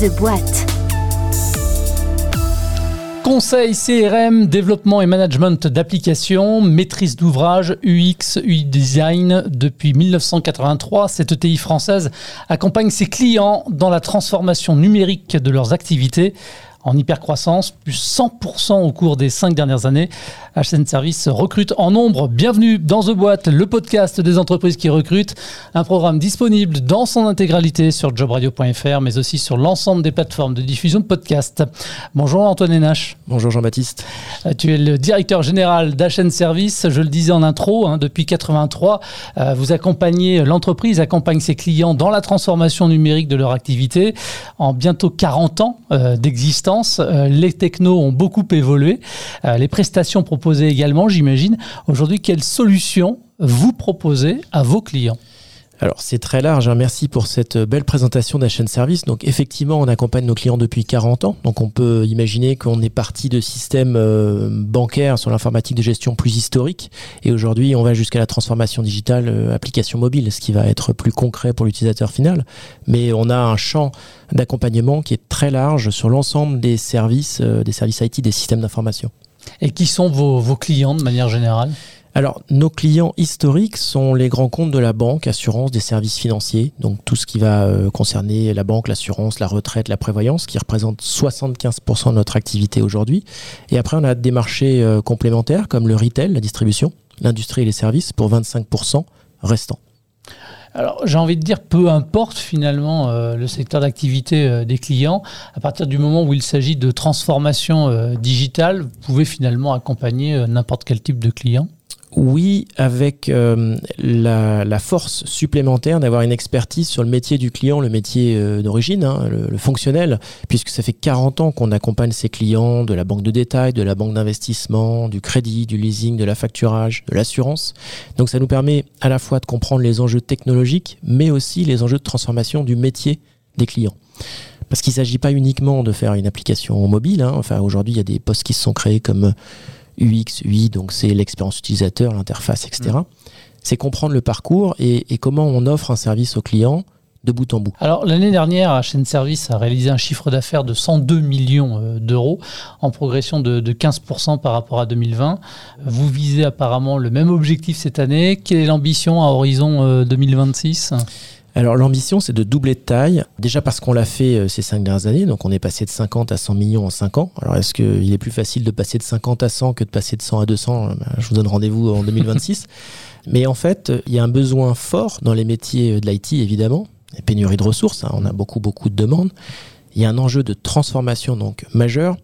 The Boîte. Conseil CRM, développement et management d'applications, maîtrise d'ouvrage, UX, UI design. Depuis 1983, cette ETI française accompagne ses clients dans la transformation numérique de leurs activités en hypercroissance, plus 100% au cours des cinq dernières années. HN Service recrute en nombre. Bienvenue dans The Boîte, le podcast des entreprises qui recrutent. Un programme disponible dans son intégralité sur jobradio.fr, mais aussi sur l'ensemble des plateformes de diffusion de podcasts. Bonjour Antoine Hénache. Bonjour Jean-Baptiste. Euh, tu es le directeur général d'HN Service. Je le disais en intro, hein, depuis 83, euh, vous accompagnez l'entreprise, accompagne ses clients dans la transformation numérique de leur activité. En bientôt 40 ans euh, d'existence, les technos ont beaucoup évolué. les prestations proposées également, j'imagine. Aujourd'hui, quelles solutions vous proposez à vos clients? Alors c'est très large, hein. merci pour cette belle présentation d'HN Service. Donc effectivement, on accompagne nos clients depuis 40 ans. Donc on peut imaginer qu'on est parti de systèmes euh, bancaires sur l'informatique de gestion plus historique. Et aujourd'hui, on va jusqu'à la transformation digitale euh, application mobile, ce qui va être plus concret pour l'utilisateur final. Mais on a un champ d'accompagnement qui est très large sur l'ensemble des services, euh, des services IT, des systèmes d'information. Et qui sont vos, clients de manière générale? Alors, nos clients historiques sont les grands comptes de la banque, assurance, des services financiers, donc tout ce qui va euh, concerner la banque, l'assurance, la retraite, la prévoyance, qui représente 75% de notre activité aujourd'hui. Et après, on a des marchés euh, complémentaires comme le retail, la distribution, l'industrie et les services pour 25% restants. Alors j'ai envie de dire, peu importe finalement euh, le secteur d'activité des clients, à partir du moment où il s'agit de transformation digitale, vous pouvez finalement accompagner n'importe quel type de client oui, avec euh, la, force supplémentaire d'avoir une expertise sur le métier du client, le métier euh, d'origine, hein, le, fonctionnel, puisque ça fait 40 ans qu'on accompagne ses clients de la banque de détail, de la banque d'investissement, du crédit, du leasing, de la facturage, de l'assurance. Donc ça nous permet à la fois de comprendre les enjeux technologiques, mais aussi les enjeux de transformation du métier des clients. Parce qu'il ne s'agit pas uniquement de faire une application mobile. Hein. Enfin, aujourd'hui, il y a des postes qui se sont créés comme UX, UI, donc c'est l'expérience utilisateur, l'interface, etc. Mm. C'est comprendre le parcours et, comment on offre un service au client de bout en bout. Alors l'année dernière, HN Service a réalisé un chiffre d'affaires de 102 millions euh, d'euros, en progression de, de, 15% par rapport à 2020. Vous visez apparemment le même objectif cette année. Quelle est l'ambition à horizon 2026 euh, alors l'ambition, c'est de doubler de taille, déjà parce qu'on l'a fait euh, ces cinq dernières années, donc on est passé de 50 à 100 millions en 5 ans. Alors est-ce qu'il est plus facile de passer de 50 à 100 que de passer de 100 à 200 ben, Je vous donne rendez-vous en 2026. Mais en fait, il y a un besoin fort dans les métiers de l'IT, évidemment. Il y a pénurie de ressources, hein, on a beaucoup, beaucoup de demandes. Il y a un enjeu de transformation donc majeur.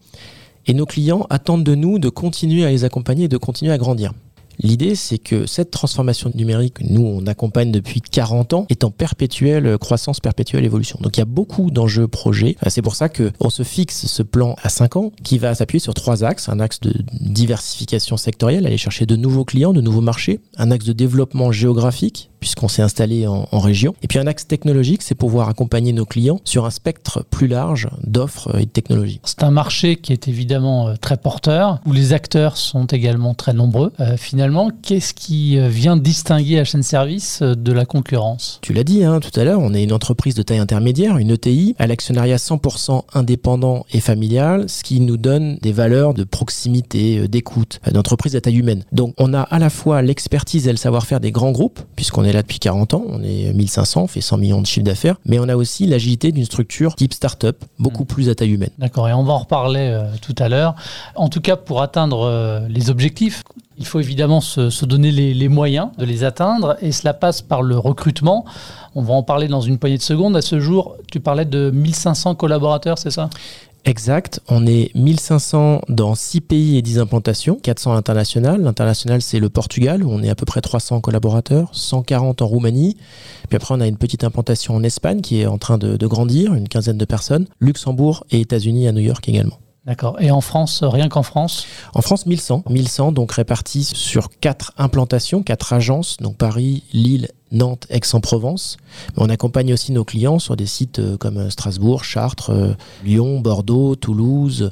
Et nos clients attendent de nous de continuer à les accompagner et de continuer à grandir. L'idée, c'est que cette transformation numérique, nous, on accompagne depuis 40 ans, est en perpétuelle croissance, perpétuelle évolution. Donc il y a beaucoup d'enjeux projets. C'est pour ça qu'on se fixe ce plan à 5 ans qui va s'appuyer sur trois axes. Un axe de diversification sectorielle, aller chercher de nouveaux clients, de nouveaux marchés. Un axe de développement géographique, puisqu'on s'est installé en, région. Et puis un axe technologique, c'est pouvoir accompagner nos clients sur un spectre plus large d'offres et de technologies. C'est un marché qui est évidemment euh, très porteur, où les acteurs sont également très nombreux. Euh, finalement, qu'est-ce qui euh, vient distinguer HN Service de la concurrence? Tu l'as dit hein, tout à l'heure, on est une entreprise de taille intermédiaire, une ETI, à l'actionnariat 100% indépendant et familial, ce qui nous donne des valeurs de proximité, d'écoute, d'entreprise à taille humaine. Donc on a à la fois l'expertise et le savoir-faire des grands groupes, puisqu'on est là depuis 40 ans, on est 1500, on fait 100 millions de chiffre d'affaires, mais on a aussi l'agilité d'une structure type start-up, beaucoup mm. plus à taille humaine. D'accord, et on va en reparler euh, tout à l'heure. En tout cas, pour atteindre euh, les objectifs, il faut évidemment se, donner les, moyens de les atteindre, et cela passe par le recrutement. On va en parler dans une poignée de secondes. À ce jour, tu parlais de 1500 collaborateurs, c'est ça? Exact. On est 1500 dans 6 pays et 10 implantations, 400 à l'international. C'est le Portugal, où on est à peu près 300 collaborateurs, 140 en Roumanie. Puis après, on a une petite implantation en Espagne qui est en train de grandir, une quinzaine de personnes. Luxembourg et États-Unis à New York également. D'accord. Et en France, rien qu'en France En France, 1100. 1100, donc répartis sur quatre implantations, quatre agences, donc Paris, Lille, Nantes, Aix-en-Provence. On accompagne aussi nos clients sur des sites euh, comme euh, Strasbourg, Chartres, euh, Lyon, Bordeaux, Toulouse.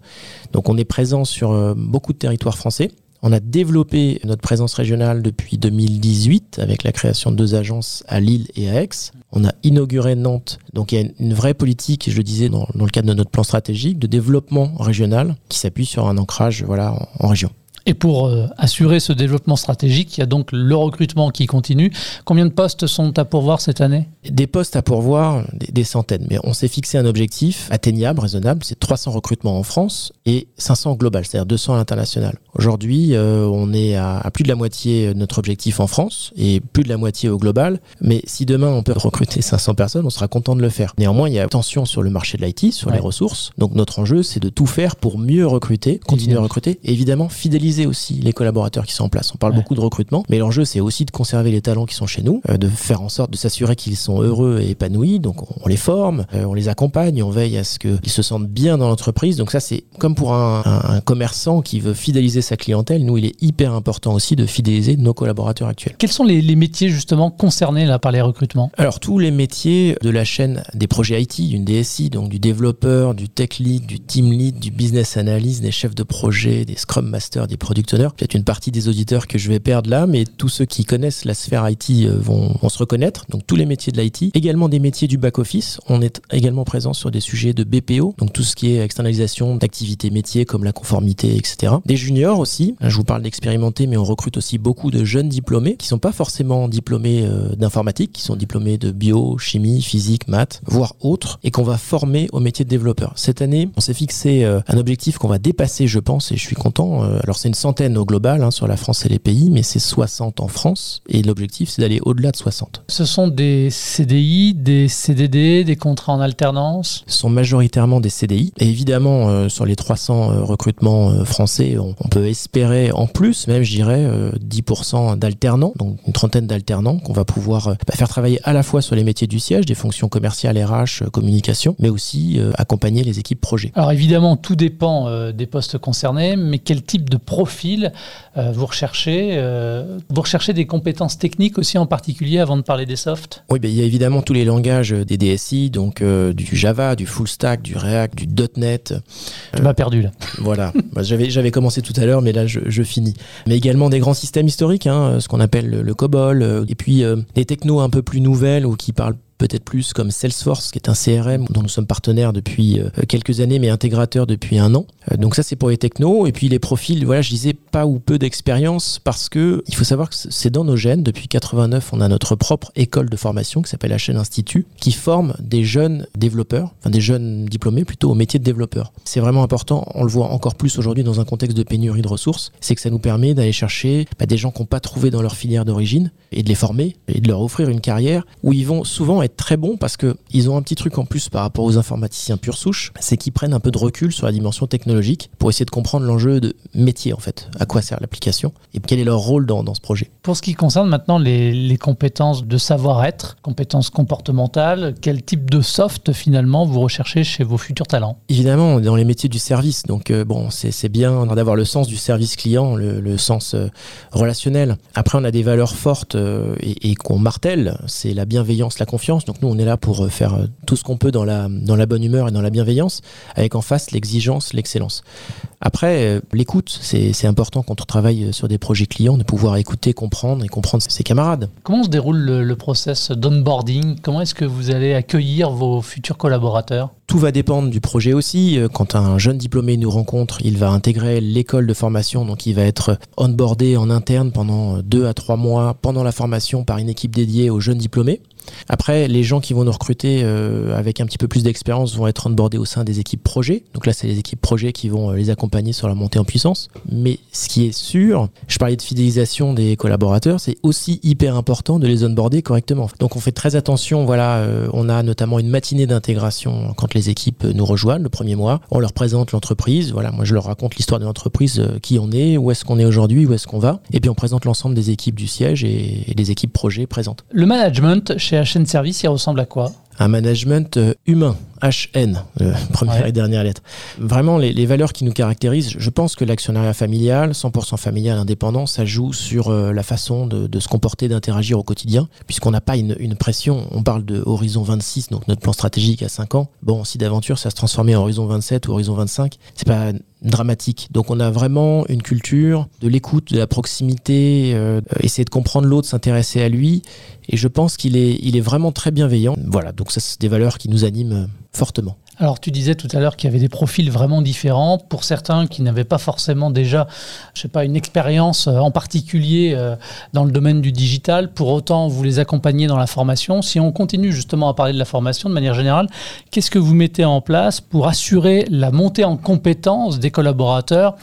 Donc on est présent sur beaucoup de territoires français. On a développé notre présence régionale depuis 2018 avec la création de deux agences à Lille et à Aix. On a inauguré Nantes. Donc il y a une vraie politique, je le disais dans, le cadre de notre plan stratégique, de développement régional qui s'appuie sur un ancrage voilà, en région. Et pour euh, assurer ce développement stratégique, il y a donc le recrutement qui continue. Combien de postes sont à pourvoir cette année? Des postes à pourvoir, des, centaines. Mais on s'est fixé un objectif atteignable, raisonnable, c'est 300 recrutements en France et 500 global, c'est-à-dire 200 à l'international. Aujourd'hui, euh, on est à, plus de la moitié de notre objectif en France et plus de la moitié au global. Mais si demain on peut recruter 500 personnes, on sera content de le faire. Néanmoins, il y a tension sur le marché de l'IT, sur les ressources. Donc notre enjeu, c'est de tout faire pour mieux recruter, continuer à recruter et évidemment fidéliser aussi les collaborateurs qui sont en place. On parle beaucoup de recrutement, mais l'enjeu c'est aussi de conserver les talents qui sont chez nous, euh, de faire en sorte de s'assurer qu'ils sont heureux et épanouis. Donc on, les forme, euh, on les accompagne, on veille à ce qu'ils se sentent bien dans l'entreprise. Donc ça c'est comme pour un, un, commerçant qui veut fidéliser sa clientèle. Nous il est hyper important aussi de fidéliser nos collaborateurs actuels. Quels sont les, les métiers justement concernés là par les recrutements? Alors tous les métiers de la chaîne des projets IT, d'une DSI, donc du développeur, du tech lead, du team lead, du business analyst, des chefs de projet, des scrum masters, des product owners. Peut-être une partie des auditeurs que je vais perdre là, mais tous ceux qui connaissent la sphère IT euh, vont, se reconnaître. Donc tous les métiers de l'IT, également des métiers du back-office. On est également présent sur des sujets de BPO, donc tout ce qui est externalisation d'activités métiers comme la conformité, etc. Des juniors aussi. je vous parle d'expérimentés, mais on recrute aussi beaucoup de jeunes diplômés qui sont pas forcément diplômés euh, d'informatique, qui sont diplômés de bio, chimie, physique, maths, voire autres, et qu'on va former au métier de développeur. Cette année, on s'est fixé euh, un objectif qu'on va dépasser, je pense, et je suis content. alors c'est une centaine au global hein, sur la France et les pays, mais c'est 60 en France et l'objectif c'est d'aller au-delà de 60. Ce sont des CDI, des CDD, des contrats en alternance? Ce sont majoritairement des CDI et évidemment euh, sur les 300 euh, recrutements euh, français, on, peut espérer en plus, même je dirais 10% d'alternants, donc une trentaine d'alternants qu'on va pouvoir bah, faire travailler à la fois sur les métiers du siège, des fonctions commerciales, RH, communication, mais aussi accompagner les équipes projets. Alors évidemment, tout dépend des postes concernés, mais quel type de profil euh, vous recherchez euh, Vous recherchez des compétences techniques aussi en particulier avant de parler des softs? Oui, ben, il y a évidemment tous les langages des DSI, donc euh, du Java, du full stack, du React, du .NET. Tu m'as perdu là. Voilà, bah, j'avais commencé tout à l'heure, mais là je, finis. Mais également des grands systèmes historiques, hein, ce qu'on appelle le, le, COBOL, et puis des technos un peu plus nouvelles ou qui parlent peut-être plus comme Salesforce, qui est un CRM dont nous sommes partenaires depuis euh, quelques années, mais intégrateur depuis un an. Euh, donc ça, c'est pour les technos. Et puis les profils, voilà, je disais pas ou peu d'expérience parce que il faut savoir que c'est dans nos gènes. Depuis 89, on a notre propre école de formation qui s'appelle chaîne Institut, qui forme des jeunes développeurs, enfin des jeunes diplômés plutôt au métier de développeur. C'est vraiment important. On le voit encore plus aujourd'hui dans un contexte de pénurie de ressources. C'est que ça nous permet d'aller chercher bah, des gens qui n'ont pas trouvé dans leur filière d'origine et de les former et de leur offrir une carrière où ils vont souvent être très bon parce que ils ont un petit truc en plus par rapport aux informaticiens pure souche, c'est qu'ils prennent un peu de recul sur la dimension technologique pour essayer de comprendre l'enjeu de métier en fait, à quoi sert l'application et quel est leur rôle dans, dans ce projet. Pour ce qui concerne maintenant les, les compétences de savoir-être, compétences comportementales, quel type de soft finalement vous recherchez chez vos futurs talents? Évidemment, dans les métiers du service, donc euh, bon, c'est bien d'avoir le sens du service client, le, le sens euh, relationnel. Après, on a des valeurs fortes euh, et, et qu'on martèle, c'est la bienveillance, la confiance donc nous, on est là pour euh, faire euh, tout ce qu'on peut dans la, dans la bonne humeur et dans la bienveillance, avec en face l'exigence, l'excellence. Après, euh, l'écoute, c'est important quand on travaille sur des projets clients, de pouvoir écouter, comprendre et comprendre ses camarades. Comment se déroule le, le process d'onboarding? Comment est-ce que vous allez accueillir vos futurs collaborateurs? Tout va dépendre du projet aussi. Quand un jeune diplômé nous rencontre, il va intégrer l'école de formation, donc il va être onboardé en interne pendant deux à trois mois pendant la formation par une équipe dédiée aux jeunes diplômés. Après, les gens qui vont nous recruter euh, avec un petit peu plus d'expérience vont être onboardés au sein des équipes projets. Donc là, c'est les équipes projets qui vont euh, les accompagner sur la montée en puissance. Mais ce qui est sûr, je parlais de fidélisation des collaborateurs, c'est aussi hyper important de les onboarder correctement. Donc on fait très attention. Voilà, euh, on a notamment une matinée d'intégration quand les équipes nous rejoignent le premier mois. On leur présente l'entreprise. Voilà, moi je leur raconte l'histoire de l'entreprise, qui on est, où est-ce qu'on est aujourd'hui, où est-ce qu'on va. Et puis on présente l'ensemble des équipes du siège et, et des équipes projets présentes. Le management chez chaîne Service, il ressemble à quoi? Un management euh, humain HN, euh, première et dernière lettre. Vraiment, les, valeurs qui nous caractérisent, je pense que l'actionnariat familial, 100% familial, indépendant, ça joue sur euh, la façon de, se comporter, d'interagir au quotidien, puisqu'on n'a pas une, pression. On parle de horizon 26, donc notre plan stratégique à 5 ans. Bon, si d'aventure ça se transformait en horizon 27 ou horizon 25, c'est pas dramatique. Donc on a vraiment une culture de l'écoute, de la proximité, euh, essayer de comprendre l'autre, s'intéresser à lui. Et je pense qu'il est, il est vraiment très bienveillant. Voilà, donc c'est des valeurs qui nous animent fortement. Alors tu disais tout à l'heure qu'il y avait des profils vraiment différents. Pour certains qui n'avaient pas forcément déjà, je sais pas, une expérience euh, en particulier euh, dans le domaine du digital, pour autant vous les accompagnez dans la formation. Si on continue justement à parler de la formation de manière générale, qu'est-ce que vous mettez en place pour assurer la montée en compétences des collaborateurs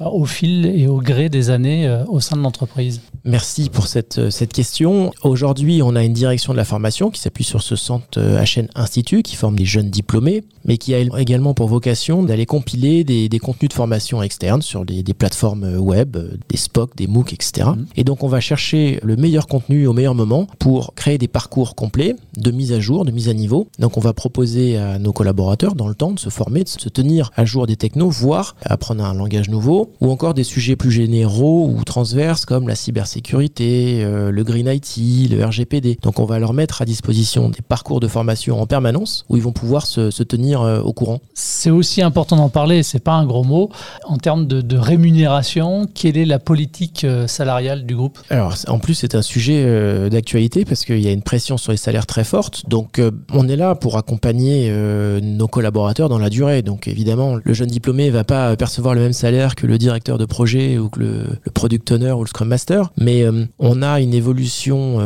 euh, au fil et au gré des années au sein de l'entreprise? Merci pour cette, cette question. Aujourd'hui, on a une direction de la formation qui s'appuie sur ce centre HN Institut qui forme des jeunes diplômés mais qui a également pour vocation d'aller compiler des, contenus de formation externes sur des, plateformes web, des SPOC, des MOOC, etc. Mhm. Et donc on va chercher le meilleur contenu au meilleur moment pour créer des parcours complets de mise à jour, de mise à niveau. Donc on va proposer à nos collaborateurs dans le temps de se former, de se tenir à jour des technos, voire apprendre un langage nouveau, ou encore des sujets plus généraux ou transverses comme la cybersécurité, euh, le Green IT, le RGPD. Donc on va leur mettre à disposition des parcours de formation en permanence où ils vont pouvoir se, se tenir euh, au courant. C'est aussi important d'en parler, c'est pas un gros mot. En termes de, rémunération, quelle est la politique euh, salariale du groupe? Alors, en plus, c'est un sujet euh, d'actualité parce qu'il y a une pression sur les salaires très forte. Donc, on est là pour accompagner nos collaborateurs dans la durée. Donc, évidemment, le jeune diplômé va pas percevoir le même salaire que le directeur de projet ou que le, le product owner ou le scrum master, mais on a une évolution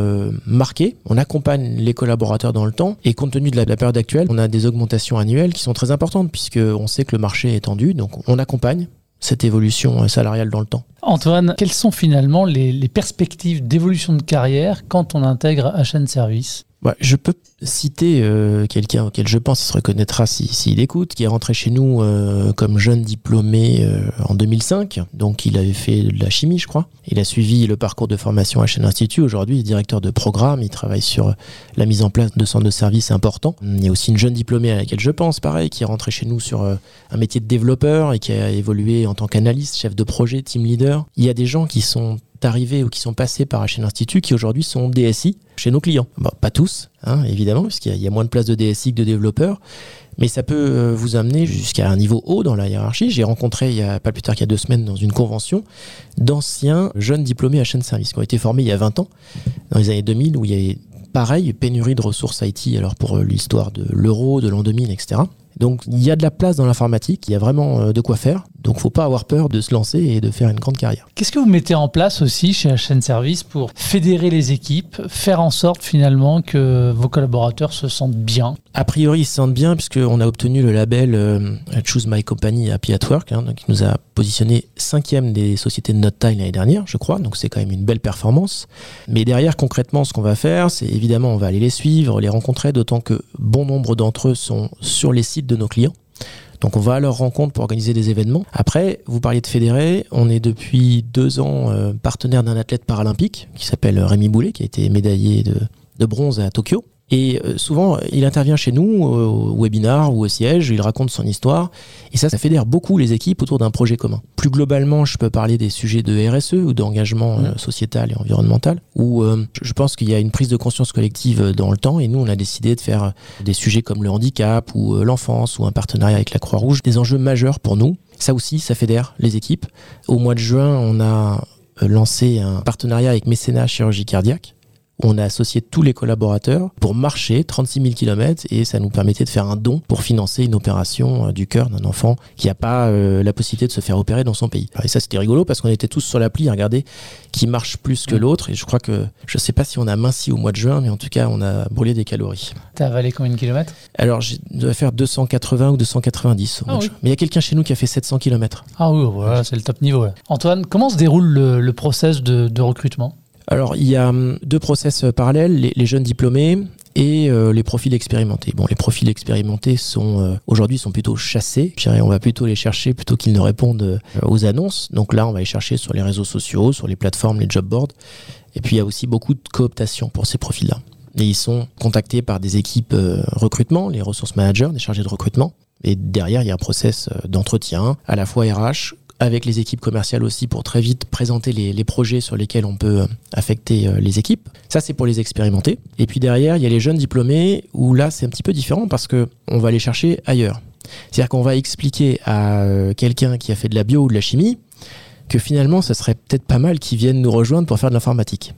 marquée. On accompagne les collaborateurs dans le temps et compte tenu de la période actuelle, on a des augmentations annuelles qui sont très importantes puisqu'on sait que le marché est tendu, donc on accompagne cette évolution salariale dans le temps. Antoine, quelles sont finalement les, perspectives d'évolution de carrière quand on intègre HN Service bah, je peux citer euh, quelqu'un auquel je pense il se reconnaîtra s'il écoute, qui est rentré chez nous euh, comme jeune diplômé euh, en 2005. Donc il avait fait de la chimie, je crois. Il a suivi le parcours de formation à HN Institut. Aujourd'hui, il est directeur de programme. Il travaille sur la mise en place de centres de services importants. Il y a aussi une jeune diplômée à laquelle je pense, pareil, qui est rentrée chez nous sur un métier de développeur et qui a évolué en tant qu'analyste, chef de projet, team leader. Il y a des gens qui sont arrivés ou qui sont passés par HN Institut qui aujourd'hui sont DSI chez nos clients. pas tous, hein, évidemment, puisqu'il y, a moins de places de DSI que de développeurs, mais ça peut euh, vous amener jusqu'à un niveau haut dans la hiérarchie. J'ai rencontré, il y a pas plus tard qu'il y a deux semaines, dans une convention, d'anciens jeunes diplômés HN Service qui ont été formés il y a 20 ans, dans les années 2000, où il y avait pareil, pénurie de ressources IT, alors pour euh, l'histoire de l'euro, de l'an 2000, etc. Donc il y a de la place dans l'informatique, il y a vraiment euh, de quoi faire. Donc faut pas avoir peur de se lancer et de faire une grande carrière. Qu'est-ce que vous mettez en place aussi chez HN Service pour fédérer les équipes, faire en sorte finalement que vos collaborateurs se sentent bien? A priori, ils se sentent bien puisqu'on a obtenu le label euh, Choose My Company Happy at Work, hein, donc qui nous a positionné cinquième des sociétés de notre taille l'année dernière, je crois. Donc c'est quand même une belle performance. Mais derrière, concrètement, ce qu'on va faire, c'est évidemment on va aller les suivre, les rencontrer, d'autant que bon nombre d'entre eux sont sur les sites de nos clients. Donc on va à leur rencontre pour organiser des événements. Après, vous parliez de fédérer, on est depuis deux ans euh, partenaire d'un athlète paralympique qui s'appelle Rémi Boulet, qui a été médaillé de bronze à Tokyo. Et euh, souvent, il intervient chez nous au webinar ou au siège, il raconte son histoire, et ça, ça fédère beaucoup les équipes autour d'un projet commun. Plus globalement, je peux parler des sujets de RSE ou d'engagement euh, sociétal et environnemental, où euh, je pense qu'il y a une prise de conscience collective dans le temps, et nous, on a décidé de faire des sujets comme le handicap ou l'enfance ou un partenariat avec la Croix-Rouge, des enjeux majeurs pour nous. Ça aussi, ça fédère les équipes. Au mois de juin, on a lancé un partenariat avec Mécénat Chirurgie Cardiaque, on a associé tous les collaborateurs pour marcher 36 000 km et ça nous permettait de faire un don pour financer une opération euh, du cœur d'un enfant qui n'a pas euh, la possibilité de se faire opérer dans son pays. Et ça, c'était rigolo parce qu'on était tous sur l'appli à regarder qui marche plus que mm. l'autre. Et je crois que, je sais pas si on a minci au mois de juin, mais en tout cas, on a brûlé des calories. T'as avalé combien de kilomètres? Alors, je dois faire 280 ou 290 au ah Mais il y a quelqu'un chez nous qui a fait 700 km. Ah oui, voilà, c'est le top niveau. Antoine, comment se déroule le, process de recrutement? Alors, il y a hum, deux process euh, parallèles, les, jeunes diplômés et euh, les profils expérimentés. Bon, les profils expérimentés sont euh, aujourd'hui sont plutôt chassés. On va plutôt les chercher plutôt qu'ils ne répondent aux annonces. Donc là, on va les chercher sur les réseaux sociaux, sur les plateformes, les job boards. Et puis il y a aussi beaucoup de cooptation pour ces profils-là. et ils sont contactés par des équipes recrutement, les ressources managers, des chargés de recrutement. Et derrière, il y a un process d'entretien, à la fois RH, avec les équipes commerciales aussi, pour très vite présenter les, projets sur lesquels on peut euh, affecter les équipes. Ça, c'est pour les expérimenter. Et puis derrière, il y a les jeunes diplômés, où là, c'est un petit peu différent parce que on va les chercher ailleurs. C'est-à-dire qu'on va expliquer à quelqu'un qui a fait de la bio ou de la chimie que finalement, ça serait peut-être pas mal qu'ils viennent nous rejoindre pour faire de l'informatique.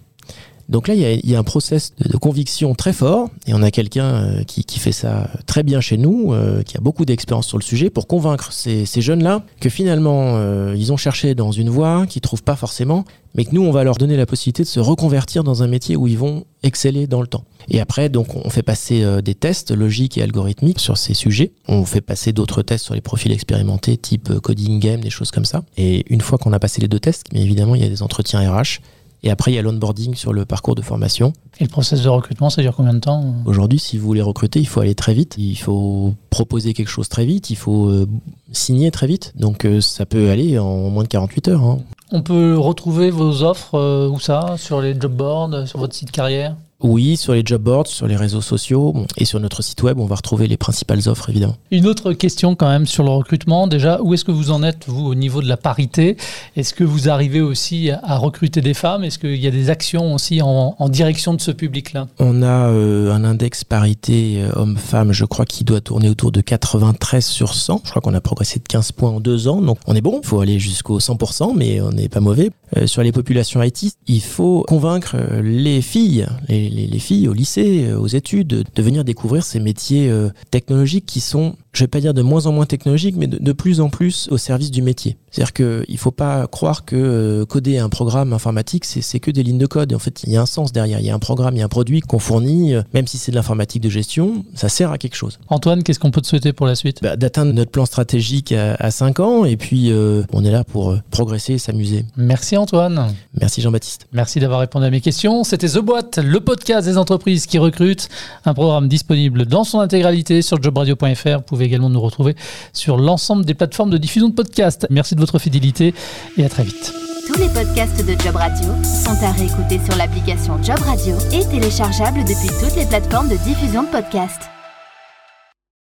Donc là, il y a, un process de, conviction très fort, et on a quelqu'un euh, qui, fait ça très bien chez nous, euh, qui a beaucoup d'expérience sur le sujet, pour convaincre ces, jeunes-là que finalement, euh, ils ont cherché dans une voie qu'ils trouvent pas forcément, mais que nous, on va leur donner la possibilité de se reconvertir dans un métier où ils vont exceller dans le temps. Et après, donc, on fait passer des tests logiques et algorithmiques sur ces sujets. On fait passer d'autres tests sur les profils expérimentés, type coding game, des choses comme ça. Et une fois qu'on a passé les deux tests, mais évidemment, il y a des entretiens RH et après, il y a l'onboarding sur le parcours de formation. Et le process de recrutement, ça dure combien de temps Aujourd'hui, si vous voulez recruter, il faut aller très vite. Il faut proposer quelque chose très vite. Il faut euh, signer très vite. Donc, euh, ça peut aller en moins de 48 heures. Hein. On peut retrouver vos offres, euh, où ça? Sur les job boards, sur votre site carrière? Oui, sur les job boards, sur les réseaux sociaux et sur notre site web, on va retrouver les principales offres évidemment. Une autre question quand même sur le recrutement. Déjà, où est-ce que vous en êtes vous au niveau de la parité? Est-ce que vous arrivez aussi à recruter des femmes? Est-ce qu'il y a des actions aussi en, direction de ce public-là? On a euh, un index parité euh, homme-femme, je crois, qui doit tourner autour de 93 sur 100. Je crois qu'on a progressé de 15 points en deux ans, donc on est bon. Il faut aller jusqu'au 100%, mais on n'est pas mauvais. Euh, sur les populations IT, il faut convaincre les filles, les les, filles au lycée, euh, aux études, de venir découvrir ces métiers euh, technologiques qui sont je vais pas dire de moins en moins technologique, mais de, plus en plus au service du métier. C'est-à-dire qu'il ne faut pas croire que euh, coder un programme informatique, c'est que des lignes de code. Et en fait, il y a un sens derrière. Il y a un programme, il y a un produit qu'on fournit, euh, même si c'est de l'informatique de gestion, ça sert à quelque chose. Antoine, qu'est-ce qu'on peut te souhaiter pour la suite? Bah, D'atteindre notre plan stratégique à, 5 ans. Et puis, euh, on est là pour progresser et s'amuser. Merci Antoine. Merci Jean-Baptiste. Merci d'avoir répondu à mes questions. C'était The Boîte, le podcast des entreprises qui recrutent. Un programme disponible dans son intégralité sur jobradio.fr également nous retrouver sur l'ensemble des plateformes de diffusion de podcasts. Merci de votre fidélité et à très vite. Tous les podcasts de Job Radio sont à réécouter sur l'application Job Radio et téléchargeables depuis toutes les plateformes de diffusion de podcasts.